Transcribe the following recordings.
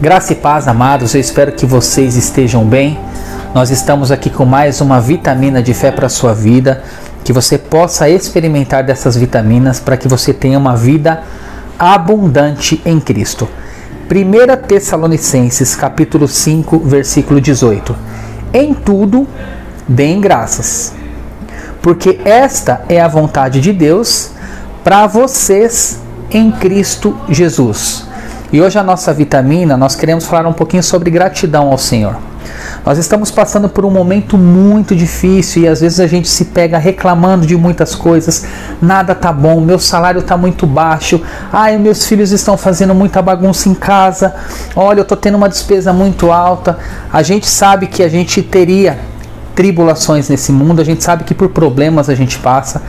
Graça e paz, amados, eu espero que vocês estejam bem. Nós estamos aqui com mais uma vitamina de fé para a sua vida, que você possa experimentar dessas vitaminas para que você tenha uma vida abundante em Cristo. 1 Tessalonicenses, capítulo 5, versículo 18. Em tudo, deem graças, porque esta é a vontade de Deus para vocês em Cristo Jesus. E hoje a nossa vitamina, nós queremos falar um pouquinho sobre gratidão ao Senhor. Nós estamos passando por um momento muito difícil e às vezes a gente se pega reclamando de muitas coisas. Nada tá bom, meu salário tá muito baixo. Ai, meus filhos estão fazendo muita bagunça em casa. Olha, eu tô tendo uma despesa muito alta. A gente sabe que a gente teria tribulações nesse mundo, a gente sabe que por problemas a gente passa,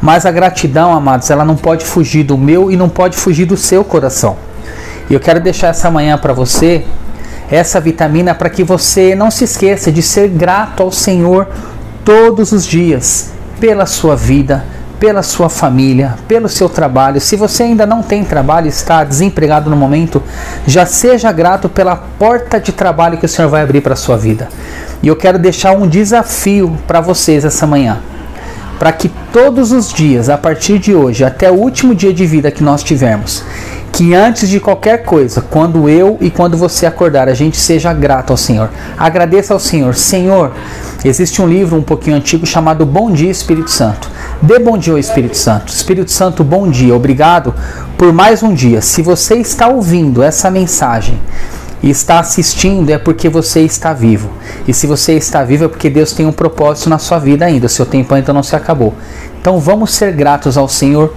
mas a gratidão, amados, ela não pode fugir do meu e não pode fugir do seu coração. E eu quero deixar essa manhã para você essa vitamina para que você não se esqueça de ser grato ao Senhor todos os dias pela sua vida, pela sua família, pelo seu trabalho. Se você ainda não tem trabalho, está desempregado no momento, já seja grato pela porta de trabalho que o Senhor vai abrir para a sua vida. E eu quero deixar um desafio para vocês essa manhã para que todos os dias, a partir de hoje, até o último dia de vida que nós tivermos, que antes de qualquer coisa, quando eu e quando você acordar, a gente seja grato ao Senhor. Agradeça ao Senhor. Senhor, existe um livro um pouquinho antigo chamado Bom Dia Espírito Santo. Dê bom dia ao Espírito Santo. Espírito Santo, bom dia. Obrigado por mais um dia. Se você está ouvindo essa mensagem e está assistindo, é porque você está vivo. E se você está vivo, é porque Deus tem um propósito na sua vida ainda. O seu tempo ainda não se acabou. Então vamos ser gratos ao Senhor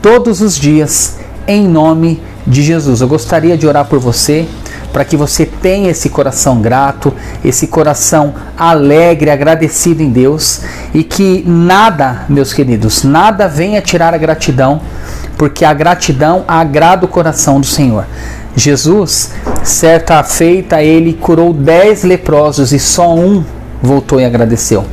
todos os dias em nome de Jesus. Eu gostaria de orar por você para que você tenha esse coração grato, esse coração alegre, agradecido em Deus e que nada, meus queridos, nada venha tirar a gratidão, porque a gratidão agrada o coração do Senhor. Jesus, certa feita, ele curou dez leprosos e só um voltou e agradeceu.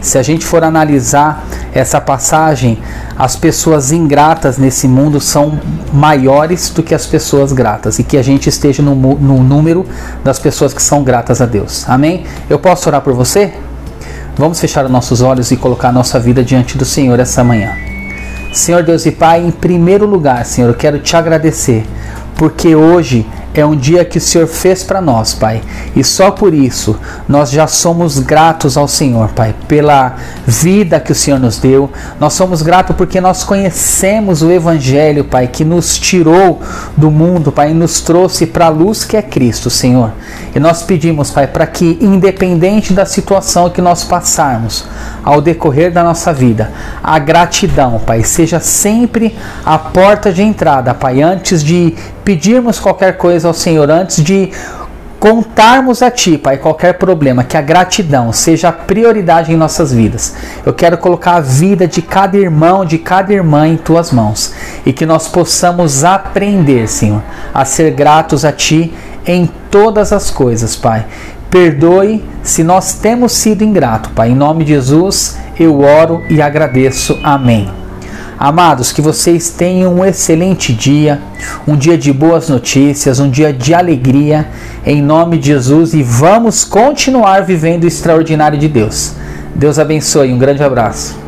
Se a gente for analisar essa passagem, as pessoas ingratas nesse mundo são maiores do que as pessoas gratas e que a gente esteja no, no número das pessoas que são gratas a Deus. Amém? Eu posso orar por você? Vamos fechar os nossos olhos e colocar nossa vida diante do Senhor essa manhã. Senhor Deus e Pai, em primeiro lugar, Senhor, eu quero te agradecer porque hoje é um dia que o Senhor fez para nós, Pai. E só por isso nós já somos gratos ao Senhor, Pai, pela vida que o Senhor nos deu. Nós somos gratos porque nós conhecemos o Evangelho, Pai, que nos tirou do mundo, Pai, e nos trouxe para a luz que é Cristo, Senhor. E nós pedimos, Pai, para que, independente da situação que nós passarmos ao decorrer da nossa vida, a gratidão, Pai, seja sempre a porta de entrada, Pai, antes de pedirmos qualquer coisa ao Senhor, antes de contarmos a Ti, Pai, qualquer problema, que a gratidão seja a prioridade em nossas vidas. Eu quero colocar a vida de cada irmão, de cada irmã em Tuas mãos e que nós possamos aprender, Senhor, a ser gratos a Ti em todas as coisas, Pai. Perdoe se nós temos sido ingrato, Pai. Em nome de Jesus, eu oro e agradeço. Amém. Amados, que vocês tenham um excelente dia, um dia de boas notícias, um dia de alegria, em nome de Jesus, e vamos continuar vivendo o extraordinário de Deus. Deus abençoe, um grande abraço.